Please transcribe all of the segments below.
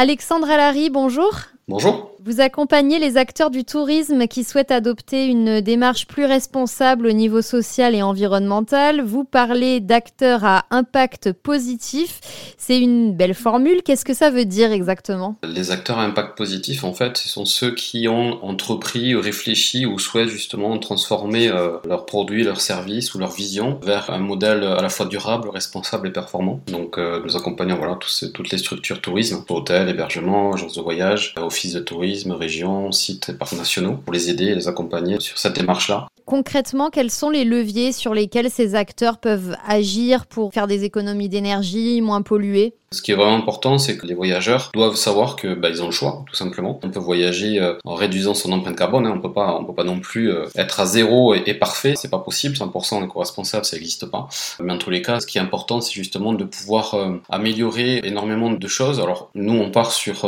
Alexandre Alary, bonjour. Bonjour. Vous accompagnez les acteurs du tourisme qui souhaitent adopter une démarche plus responsable au niveau social et environnemental. Vous parlez d'acteurs à impact positif. C'est une belle formule. Qu'est-ce que ça veut dire exactement? Les acteurs à impact positif, en fait, ce sont ceux qui ont entrepris, réfléchi ou souhaitent justement transformer euh, leurs produits, leurs services ou leur vision vers un modèle à la fois durable, responsable et performant. Donc, euh, nous accompagnons voilà, toutes les structures tourisme, hôtels, hébergements, agences de voyage, offices de tourisme régions, sites et parcs nationaux, pour les aider et les accompagner sur cette démarche-là. Concrètement, quels sont les leviers sur lesquels ces acteurs peuvent agir pour faire des économies d'énergie, moins polluer ce qui est vraiment important, c'est que les voyageurs doivent savoir que bah, ils ont le choix, tout simplement. On peut voyager euh, en réduisant son empreinte carbone. Hein. On peut pas, on peut pas non plus euh, être à zéro et, parfait. C'est pas possible. 100% éco-responsable, ça n'existe pas. Mais en tous les cas, ce qui est important, c'est justement de pouvoir euh, améliorer énormément de choses. Alors nous, on part sur,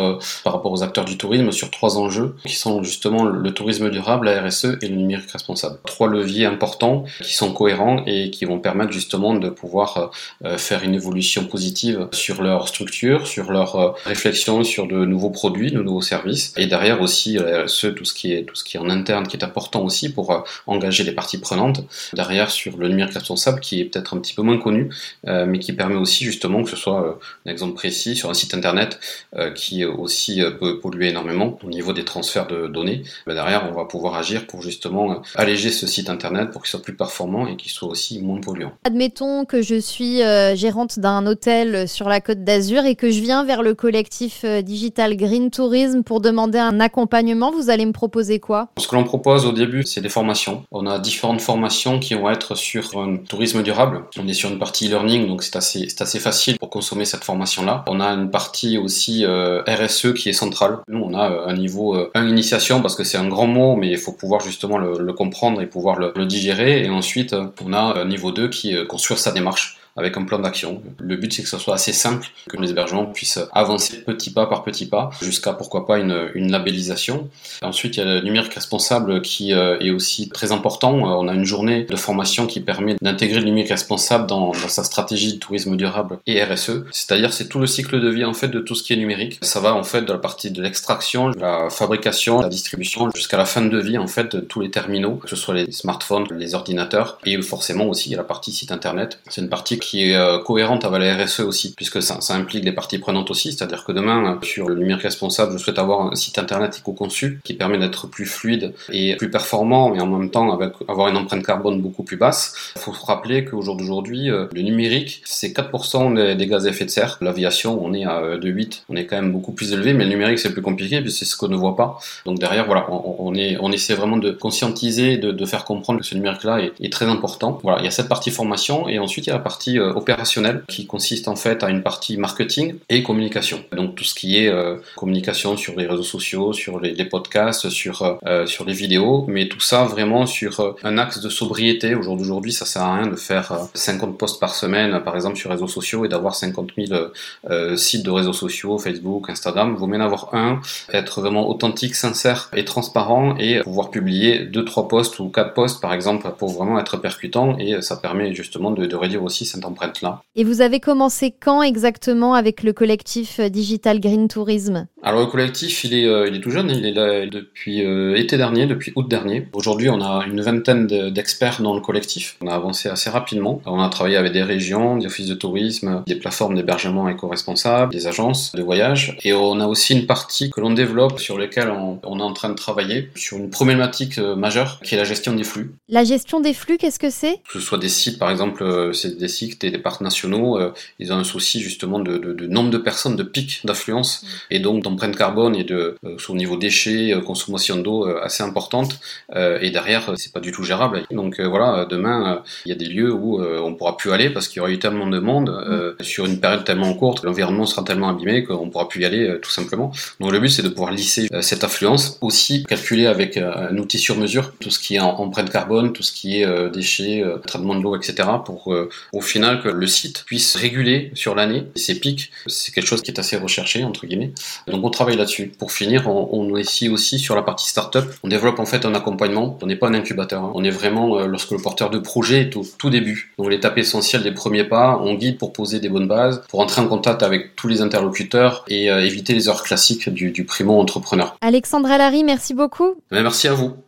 par rapport aux acteurs du tourisme, sur trois enjeux qui sont justement le tourisme durable, la RSE et le numérique responsable. Trois leviers importants qui sont cohérents et qui vont permettre justement de pouvoir faire une évolution positive sur le leur structure, sur leur euh, réflexion sur de nouveaux produits, de nouveaux services, et derrière aussi euh, ce tout ce qui est tout ce qui est en interne qui est important aussi pour euh, engager les parties prenantes. Derrière sur le numérique responsable qui est peut-être un petit peu moins connu, mais qui permet aussi justement que ce soit un exemple précis sur un site internet qui aussi peut polluer énormément au niveau des transferts de données. Derrière, on va pouvoir agir pour justement alléger ce site internet pour qu'il soit plus performant et qu'il soit aussi moins polluant. Admettons que je suis gérante d'un hôtel sur la côte d'Azur et que je viens vers le collectif euh, Digital Green Tourism pour demander un accompagnement, vous allez me proposer quoi? Ce que l'on propose au début, c'est des formations. On a différentes formations qui vont être sur un tourisme durable. On est sur une partie e-learning, donc c'est assez, c'est assez facile pour consommer cette formation-là. On a une partie aussi euh, RSE qui est centrale. Nous, on a euh, un niveau 1 initiation parce que c'est un grand mot, mais il faut pouvoir justement le, comprendre et pouvoir le, digérer. Et ensuite, on a un niveau 2 qui est construire sa démarche avec un plan d'action. Le but, c'est que ce soit assez simple, que les hébergements puissent avancer petit pas par petit pas, jusqu'à pourquoi pas une, labellisation. Ensuite, il y a le numérique responsable qui euh, est aussi très important. Euh, on a une journée de formation qui permet d'intégrer le numérique responsable dans, sa stratégie de tourisme durable et RSE. C'est-à-dire, c'est tout le cycle de vie en fait de tout ce qui est numérique. Ça va en fait de la partie de l'extraction, de la fabrication, la distribution, jusqu'à la fin de vie en fait de tous les terminaux, que ce soit les smartphones, les ordinateurs, et forcément aussi il y a la partie site internet. C'est une partie qui est euh, cohérente avec la RSE aussi, puisque ça, ça implique les parties prenantes aussi, c'est-à-dire que demain, euh, sur le numérique responsable, je souhaite avoir un site internet éco-conçu qui permet d'être plus fluide et plus performant, mais en même temps avec avoir une empreinte carbone beaucoup plus basse. Il faut se rappeler qu'au jour d'aujourd'hui, euh, le numérique, c'est 4% des, gaz à effet de serre. L'aviation, on est à 2,8, on est quand même beaucoup plus élevé, mais le numérique, c'est plus compliqué, puisque c'est ce qu'on ne voit pas. Donc derrière, voilà, on, est, on essaie vraiment de conscientiser, de, de faire comprendre que ce numérique-là est, est très important. Voilà, il y a cette partie formation, et ensuite il y a la partie euh, opérationnel qui consiste en fait à une partie marketing et communication. Donc tout ce qui est euh, communication sur les réseaux sociaux, sur les, podcasts, sur euh, sur les vidéos, mais tout ça vraiment sur un axe de sobriété. Au jour d'aujourd'hui, ça sert à rien de faire 50 posts par semaine, par exemple sur réseaux sociaux, et d'avoir 50 000 sites de réseaux sociaux, Facebook, Instagram. Vaut mieux en avoir un, être vraiment authentique, sincère et transparent, et pouvoir publier deux trois posts ou quatre posts par exemple pour vraiment être percutant, et ça permet justement de, de réduire aussi cette empreinte-là. Et vous avez commencé quand exactement avec le collectif Digital Green Tourism? Alors le collectif, il est, euh, il est tout jeune, il est là depuis euh, été dernier, depuis août dernier. Aujourd'hui, on a une vingtaine d'experts dans le collectif. On a avancé assez rapidement. On a travaillé avec des régions, des offices de tourisme, des plateformes d'hébergement éco-responsables, des agences de voyage. Et on a aussi une partie que l'on développe sur laquelle on, on, est en train de travailler sur une problématique euh, majeure qui est la gestion des flux. La gestion des flux, qu'est-ce que c'est? Que ce soit des sites, par exemple, c'est des sites des, parcs nationaux, euh, ils ont un souci justement de, nombre de personnes, de pic d'affluence, mm. et donc d'empreinte carbone et de euh, au niveau déchets, euh, consommation d'eau assez importante. et derrière, c'est pas du tout gérable. Donc voilà, demain, il y a des lieux où on pourra plus aller parce qu'il y aura eu tellement de monde mm. sur une période tellement courte, l'environnement sera tellement abîmé qu'on pourra plus y aller tout simplement. Donc le but, c'est de pouvoir lisser cette affluence, aussi calculer avec un outil sur mesure tout ce qui est empreinte carbone, tout ce qui est déchets, traitement de l'eau, etc. pour au final final que le site puisse réguler sur l'année ses pics. C'est quelque chose qui est assez recherché, entre guillemets. Donc on travaille là-dessus. Pour finir, on, est ici aussi sur la partie startup. On développe en fait un accompagnement. On n'est pas un incubateur. Hein. On est vraiment euh, lorsque le porteur de projet est au tout début. Donc l'étape essentielle des premiers pas, on guide pour poser des bonnes bases, pour entrer en contact avec tous les interlocuteurs et euh, éviter les heures classiques du, du primo entrepreneur. Alexandre Alary, merci beaucoup. merci à vous.